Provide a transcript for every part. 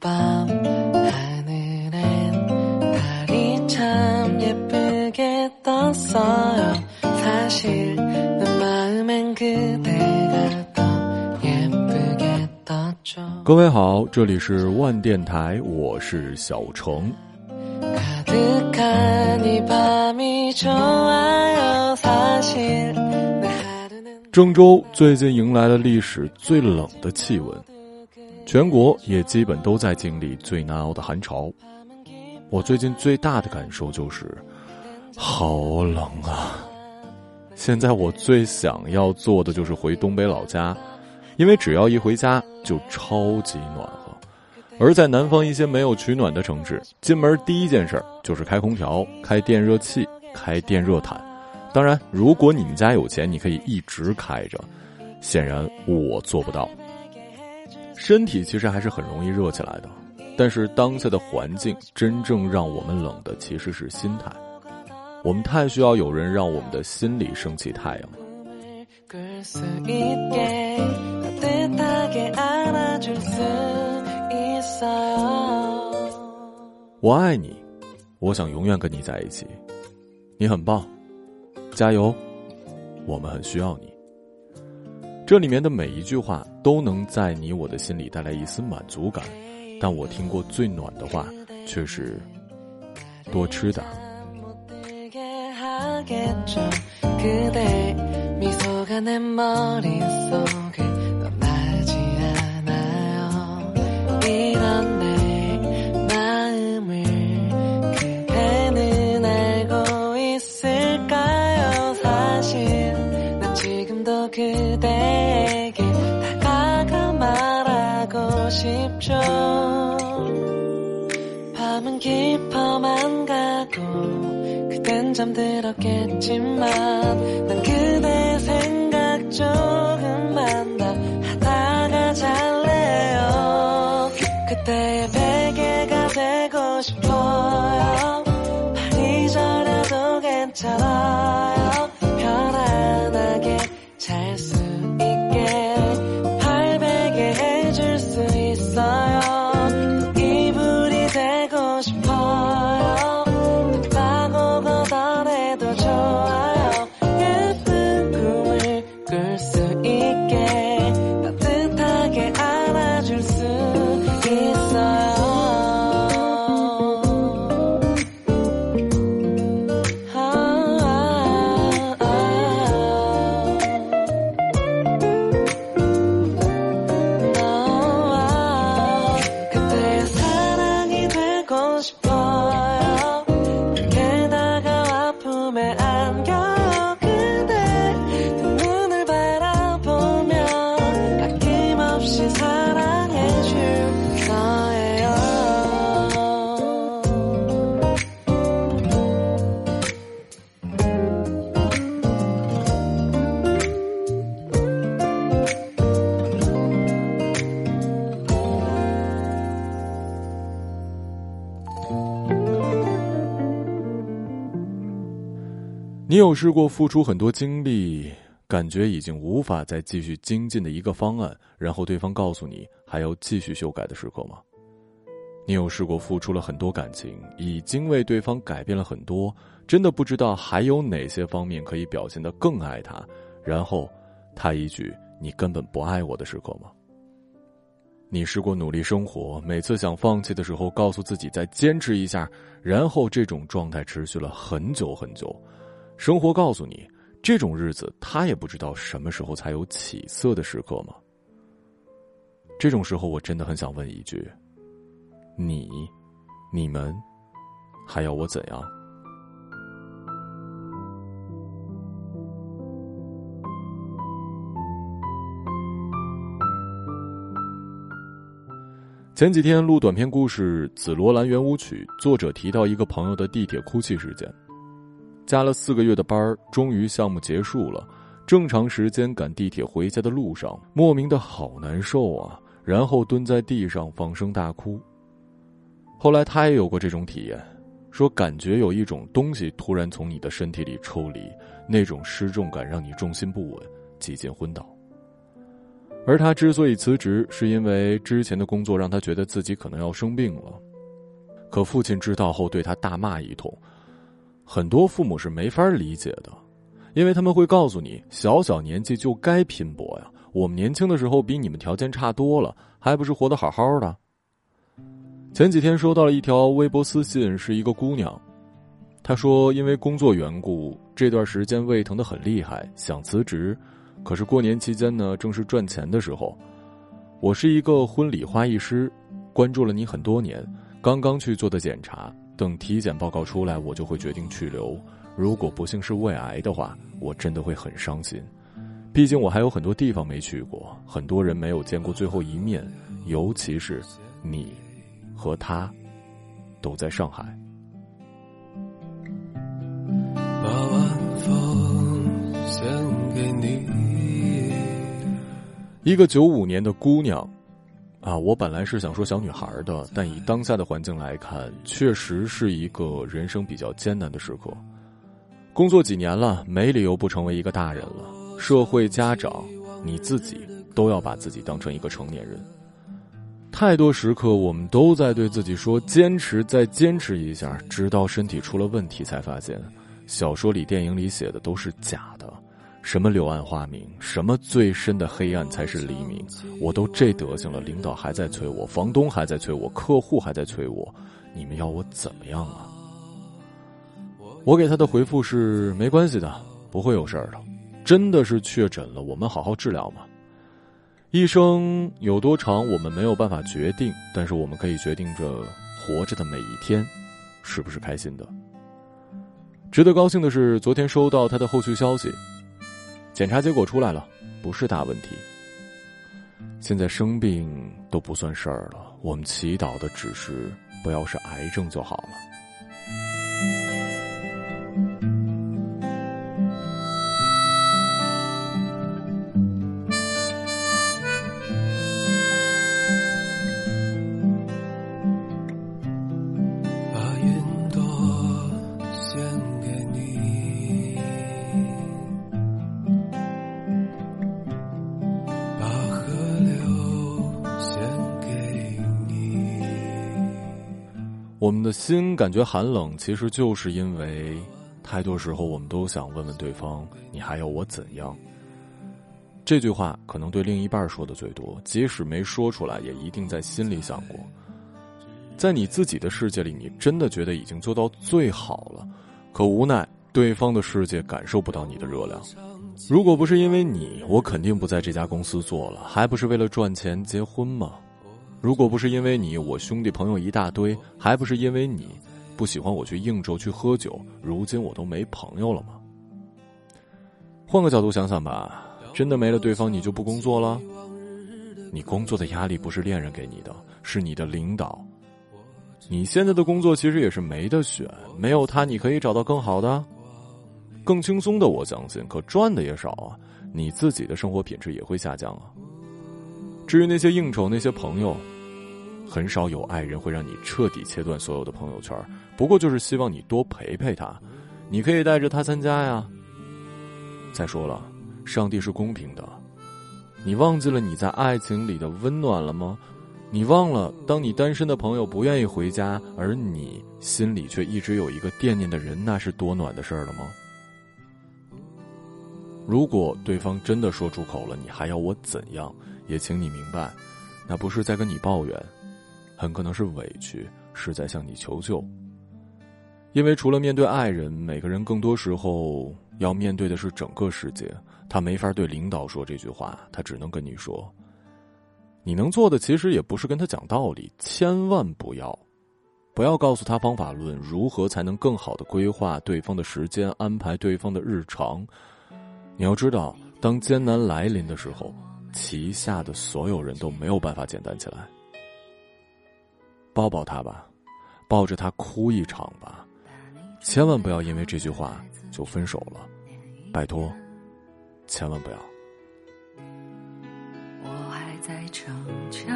吧各位好这里是万电台我是小程。郑州最近迎来了历史最冷的气温。全国也基本都在经历最难熬的寒潮。我最近最大的感受就是，好冷啊！现在我最想要做的就是回东北老家，因为只要一回家就超级暖和。而在南方一些没有取暖的城市，进门第一件事就是开空调、开电热器、开电热毯。当然，如果你们家有钱，你可以一直开着。显然我做不到。身体其实还是很容易热起来的。但是当下的环境真正让我们冷的其实是心态。我们太需要有人让我们的心里升起太阳。我爱你我想永远跟你在一起。你很棒加油我们很需要你。这里面的每一句话都能在你我的心里带来一丝满足感，但我听过最暖的话却是多吃点 싶죠 밤은 깊어만 가고 그댄 잠들었겠지만 난 그대 생각 조금만 더 하다가 잘래요. 그때의 베개가 되고 싶어요. 파리 저려도 괜찮아 你有试过付出很多精力，感觉已经无法再继续精进的一个方案，然后对方告诉你还要继续修改的时刻吗？你有试过付出了很多感情，已经为对方改变了很多，真的不知道还有哪些方面可以表现得更爱他，然后他一句“你根本不爱我”的时刻吗？你试过努力生活，每次想放弃的时候，告诉自己再坚持一下，然后这种状态持续了很久很久。生活告诉你，这种日子他也不知道什么时候才有起色的时刻吗？这种时候，我真的很想问一句：你、你们，还要我怎样？前几天录短篇故事《紫罗兰圆舞曲》，作者提到一个朋友的地铁哭泣事件。加了四个月的班儿，终于项目结束了。正常时间赶地铁回家的路上，莫名的好难受啊！然后蹲在地上放声大哭。后来他也有过这种体验，说感觉有一种东西突然从你的身体里抽离，那种失重感让你重心不稳，几近昏倒。而他之所以辞职，是因为之前的工作让他觉得自己可能要生病了。可父亲知道后，对他大骂一通。很多父母是没法理解的，因为他们会告诉你，小小年纪就该拼搏呀。我们年轻的时候比你们条件差多了，还不是活得好好的。前几天收到了一条微博私信，是一个姑娘，她说因为工作缘故，这段时间胃疼的很厉害，想辞职。可是过年期间呢，正是赚钱的时候。我是一个婚礼花艺师，关注了你很多年，刚刚去做的检查。等体检报告出来，我就会决定去留。如果不幸是胃癌的话，我真的会很伤心。毕竟我还有很多地方没去过，很多人没有见过最后一面，尤其是你和他都在上海。把晚风献给你，一个九五年的姑娘。啊，我本来是想说小女孩的，但以当下的环境来看，确实是一个人生比较艰难的时刻。工作几年了，没理由不成为一个大人了。社会、家长，你自己都要把自己当成一个成年人。太多时刻，我们都在对自己说“坚持，再坚持一下”，直到身体出了问题，才发现小说里、电影里写的都是假的。什么柳暗花明，什么最深的黑暗才是黎明？我都这德行了，领导还在催我，房东还在催我，客户还在催我，你们要我怎么样啊？我给他的回复是：没关系的，不会有事儿的。真的是确诊了，我们好好治疗嘛。一生有多长，我们没有办法决定，但是我们可以决定着活着的每一天，是不是开心的？值得高兴的是，昨天收到他的后续消息。检查结果出来了，不是大问题。现在生病都不算事儿了，我们祈祷的只是不要是癌症就好了。我们的心感觉寒冷，其实就是因为太多时候我们都想问问对方：“你还要我怎样？”这句话可能对另一半说的最多，即使没说出来，也一定在心里想过。在你自己的世界里，你真的觉得已经做到最好了，可无奈对方的世界感受不到你的热量。如果不是因为你，我肯定不在这家公司做了，还不是为了赚钱结婚吗？如果不是因为你，我兄弟朋友一大堆，还不是因为你不喜欢我去应酬去喝酒，如今我都没朋友了吗？换个角度想想吧，真的没了对方，你就不工作了？你工作的压力不是恋人给你的，是你的领导。你现在的工作其实也是没得选，没有他，你可以找到更好的、更轻松的。我相信，可赚的也少啊，你自己的生活品质也会下降啊。至于那些应酬，那些朋友，很少有爱人会让你彻底切断所有的朋友圈。不过就是希望你多陪陪他，你可以带着他参加呀。再说了，上帝是公平的，你忘记了你在爱情里的温暖了吗？你忘了，当你单身的朋友不愿意回家，而你心里却一直有一个惦念的人，那是多暖的事儿了吗？如果对方真的说出口了，你还要我怎样？也请你明白，那不是在跟你抱怨，很可能是委屈，是在向你求救。因为除了面对爱人，每个人更多时候要面对的是整个世界。他没法对领导说这句话，他只能跟你说。你能做的其实也不是跟他讲道理，千万不要，不要告诉他方法论，如何才能更好的规划对方的时间，安排对方的日常。你要知道，当艰难来临的时候。旗下的所有人都没有办法简单起来。抱抱他吧，抱着他哭一场吧，千万不要因为这句话就分手了，拜托，千万不要。我还在逞强，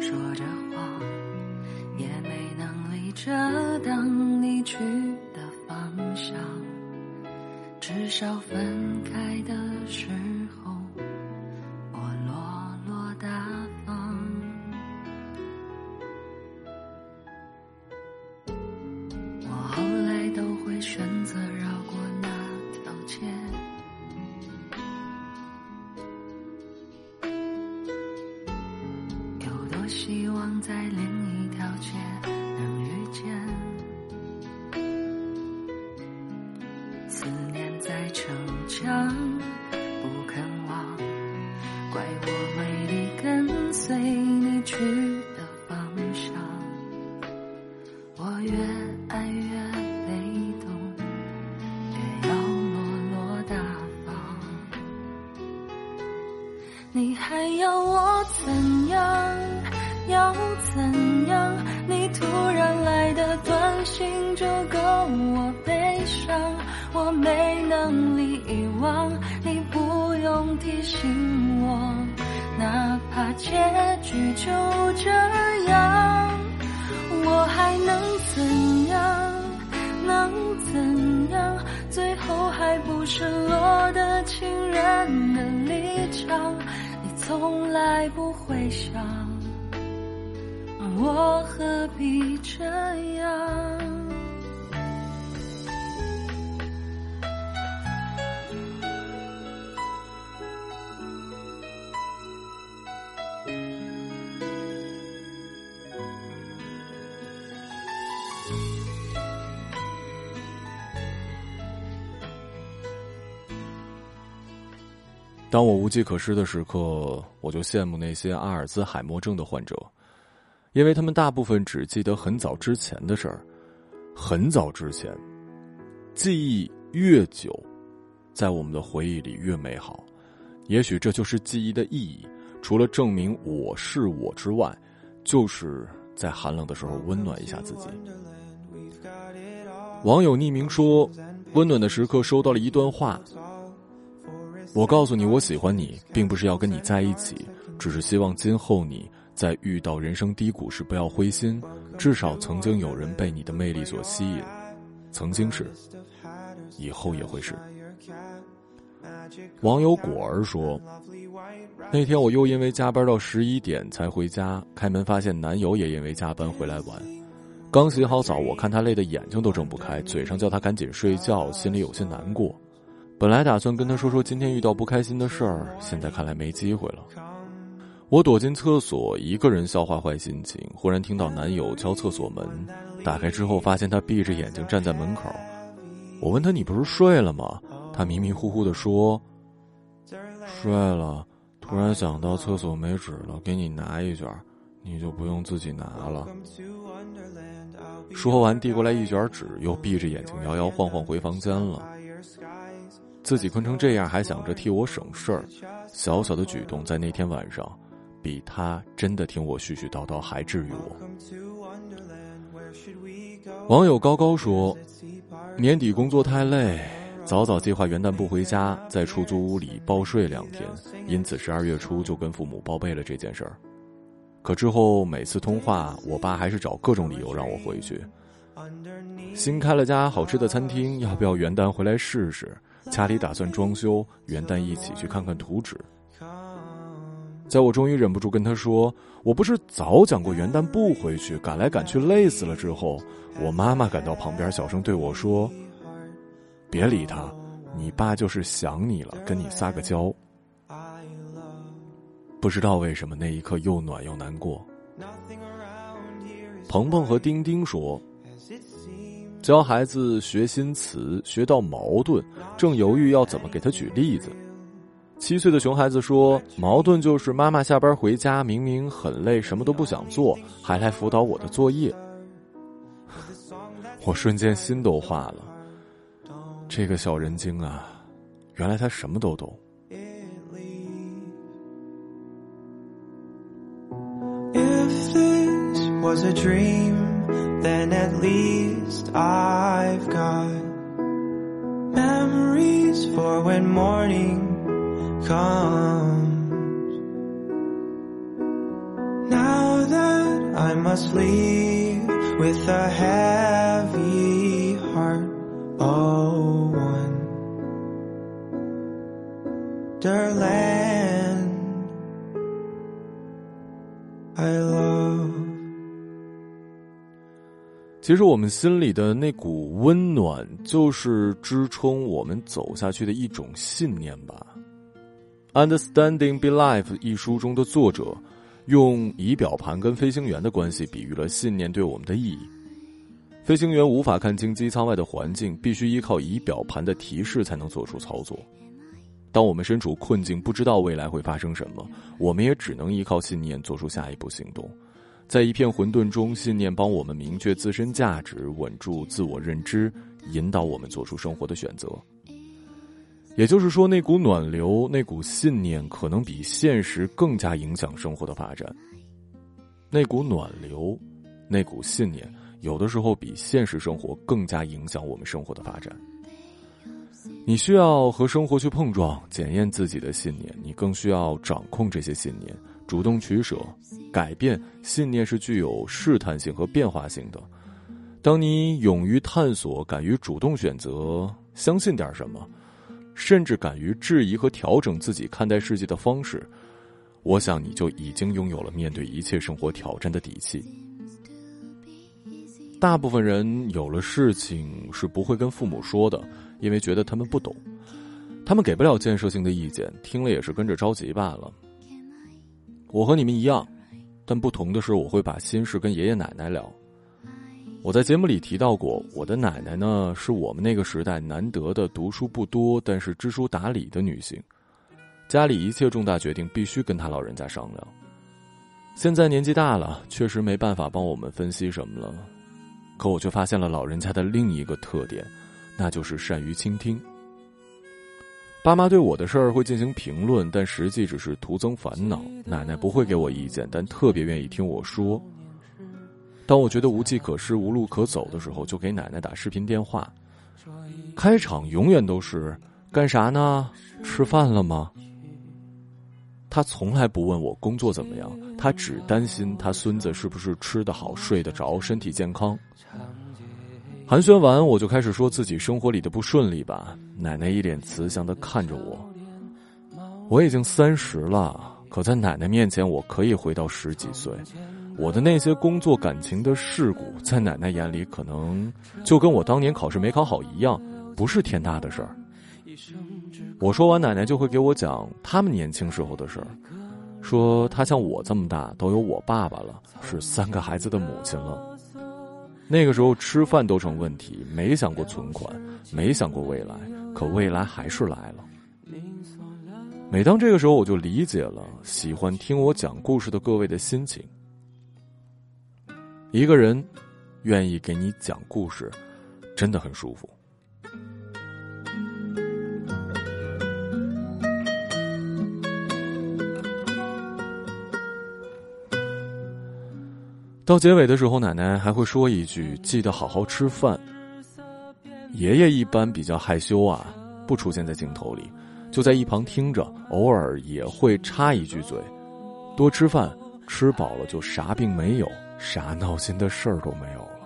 说着话，也没能力遮挡你去的方向，至少分开的随你去的方向。我越爱越被动，越要落落大方。你还要我怎样？要怎样？你突然来的短信就不会想。我何必这样？当我无计可施的时刻，我就羡慕那些阿尔兹海默症的患者。因为他们大部分只记得很早之前的事儿，很早之前，记忆越久，在我们的回忆里越美好。也许这就是记忆的意义，除了证明我是我之外，就是在寒冷的时候温暖一下自己。网友匿名说：“温暖的时刻收到了一段话，我告诉你，我喜欢你，并不是要跟你在一起，只是希望今后你。”在遇到人生低谷时，不要灰心，至少曾经有人被你的魅力所吸引，曾经是，以后也会是。网友果儿说：“那天我又因为加班到十一点才回家，开门发现男友也因为加班回来晚。刚洗好澡，我看他累得眼睛都睁不开，嘴上叫他赶紧睡觉，心里有些难过。本来打算跟他说说今天遇到不开心的事儿，现在看来没机会了。”我躲进厕所，一个人消化坏心情。忽然听到男友敲厕所门，打开之后发现他闭着眼睛站在门口。我问他：“你不是睡了吗？”他迷迷糊糊的说：“睡了。”突然想到厕所没纸了，给你拿一卷，你就不用自己拿了。说完，递过来一卷纸，又闭着眼睛摇摇晃晃回房间了。自己困成这样，还想着替我省事儿，小小的举动在那天晚上。比他真的听我絮絮叨叨还治愈我。网友高高说：“年底工作太累，早早计划元旦不回家，在出租屋里暴睡两天，因此十二月初就跟父母报备了这件事儿。可之后每次通话，我爸还是找各种理由让我回去。新开了家好吃的餐厅，要不要元旦回来试试？家里打算装修，元旦一起去看看图纸。”在我终于忍不住跟他说：“我不是早讲过元旦不回去，赶来赶去累死了。”之后，我妈妈赶到旁边，小声对我说：“别理他，你爸就是想你了，跟你撒个娇。”不知道为什么那一刻又暖又难过。鹏鹏和丁丁说：“教孩子学新词，学到矛盾，正犹豫要怎么给他举例子。”七岁的熊孩子说：“矛盾就是妈妈下班回家，明明很累，什么都不想做，还来辅导我的作业。”我瞬间心都化了。这个小人精啊，原来他什么都懂。Comes. Now that I must leave with a heavy heart, oh, wonderland I love. 其实我们心里的那股温暖，就是支撑我们走下去的一种信念吧。《Understanding Be Life》一书中的作者用仪表盘跟飞行员的关系比喻了信念对我们的意义。飞行员无法看清机舱外的环境，必须依靠仪表盘的提示才能做出操作。当我们身处困境，不知道未来会发生什么，我们也只能依靠信念做出下一步行动。在一片混沌中，信念帮我们明确自身价值，稳住自我认知，引导我们做出生活的选择。也就是说，那股暖流，那股信念，可能比现实更加影响生活的发展。那股暖流，那股信念，有的时候比现实生活更加影响我们生活的发展。你需要和生活去碰撞，检验自己的信念；你更需要掌控这些信念，主动取舍、改变。信念是具有试探性和变化性的。当你勇于探索，敢于主动选择，相信点什么，甚至敢于质疑和调整自己看待世界的方式，我想你就已经拥有了面对一切生活挑战的底气。大部分人有了事情是不会跟父母说的。因为觉得他们不懂，他们给不了建设性的意见，听了也是跟着着急罢了。我和你们一样，但不同的是，我会把心事跟爷爷奶奶聊。我在节目里提到过，我的奶奶呢，是我们那个时代难得的读书不多，但是知书达理的女性。家里一切重大决定必须跟她老人家商量。现在年纪大了，确实没办法帮我们分析什么了，可我却发现了老人家的另一个特点。那就是善于倾听。爸妈对我的事儿会进行评论，但实际只是徒增烦恼。奶奶不会给我意见，但特别愿意听我说。当我觉得无计可施、无路可走的时候，就给奶奶打视频电话。开场永远都是“干啥呢？吃饭了吗？”他从来不问我工作怎么样，他只担心他孙子是不是吃得好、睡得着、身体健康。寒暄完，我就开始说自己生活里的不顺利吧。奶奶一脸慈祥的看着我。我已经三十了，可在奶奶面前，我可以回到十几岁。我的那些工作、感情的事故，在奶奶眼里，可能就跟我当年考试没考好一样，不是天大的事儿。我说完，奶奶就会给我讲他们年轻时候的事儿，说她像我这么大，都有我爸爸了，是三个孩子的母亲了。那个时候吃饭都成问题，没想过存款，没想过未来，可未来还是来了。每当这个时候，我就理解了喜欢听我讲故事的各位的心情。一个人愿意给你讲故事，真的很舒服。到结尾的时候，奶奶还会说一句：“记得好好吃饭。”爷爷一般比较害羞啊，不出现在镜头里，就在一旁听着，偶尔也会插一句嘴：“多吃饭，吃饱了就啥病没有，啥闹心的事儿都没有了。”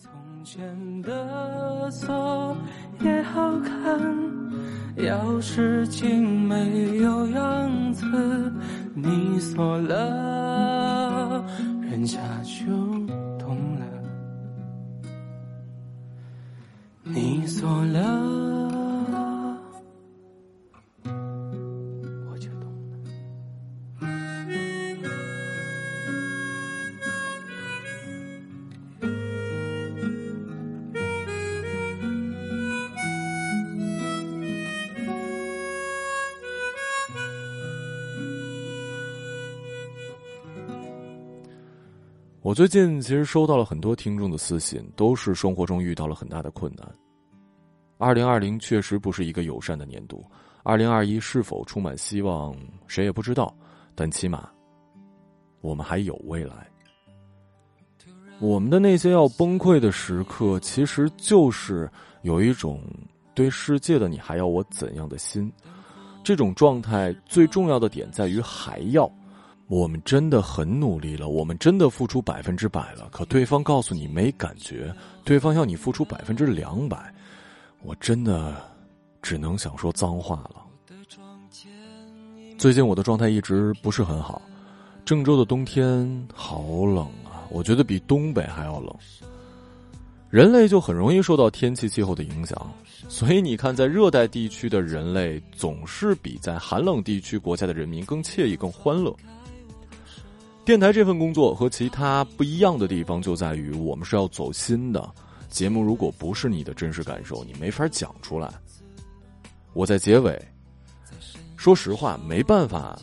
从前的锁也好看，钥匙精没有样子，你锁了。人家就懂了，你锁了，我最近其实收到了很多听众的私信，都是生活中遇到了很大的困难。二零二零确实不是一个友善的年度，二零二一是否充满希望，谁也不知道。但起码，我们还有未来。我们的那些要崩溃的时刻，其实就是有一种对世界的你还要我怎样的心。这种状态最重要的点在于还要。我们真的很努力了，我们真的付出百分之百了，可对方告诉你没感觉，对方要你付出百分之两百，我真的只能想说脏话了。最近我的状态一直不是很好，郑州的冬天好冷啊，我觉得比东北还要冷。人类就很容易受到天气气候的影响，所以你看，在热带地区的人类总是比在寒冷地区国家的人民更惬意、更欢乐。电台这份工作和其他不一样的地方就在于，我们是要走心的。节目如果不是你的真实感受，你没法讲出来。我在结尾，说实话，没办法，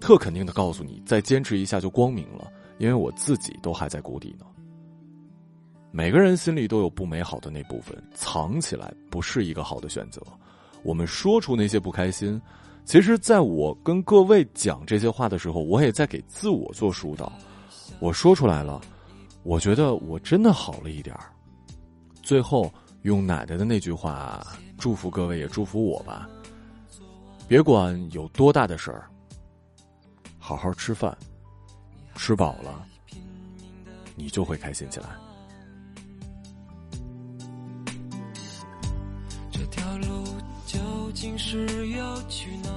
特肯定的告诉你，再坚持一下就光明了，因为我自己都还在谷底呢。每个人心里都有不美好的那部分，藏起来不是一个好的选择。我们说出那些不开心，其实在我跟各位讲这些话的时候，我也在给自我做疏导。我说出来了，我觉得我真的好了一点儿。最后用奶奶的那句话祝福各位，也祝福我吧。别管有多大的事儿，好好吃饭，吃饱了，你就会开心起来。这条路究竟是要去哪？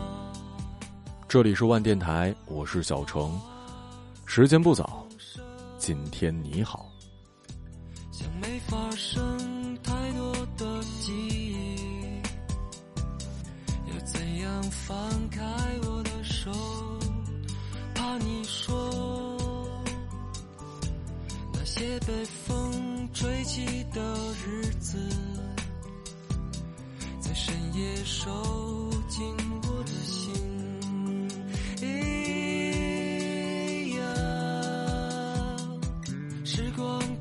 这里是万电台，我是小程。时间不早，今天你好。像没发生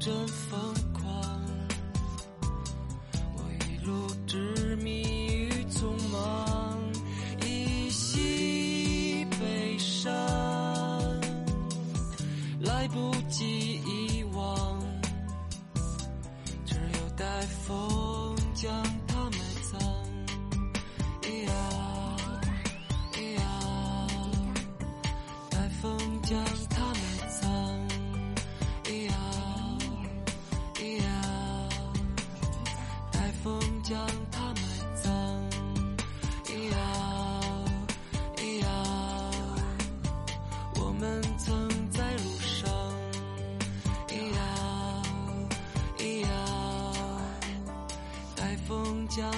阵风。将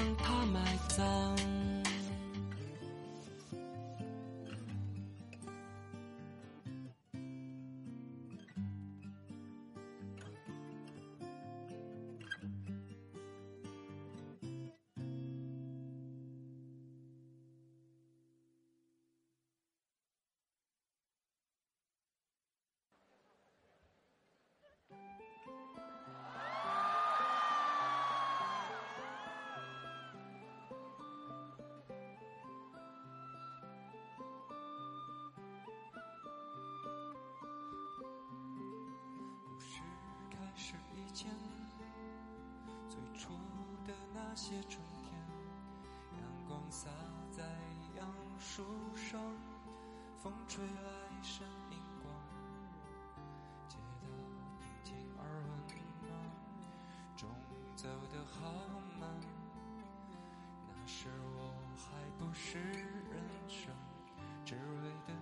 是以前，最初的那些春天，阳光洒在杨树上，风吹来闪银光，街道平静而温暖，钟走得好慢，那时我还不是人生滋味的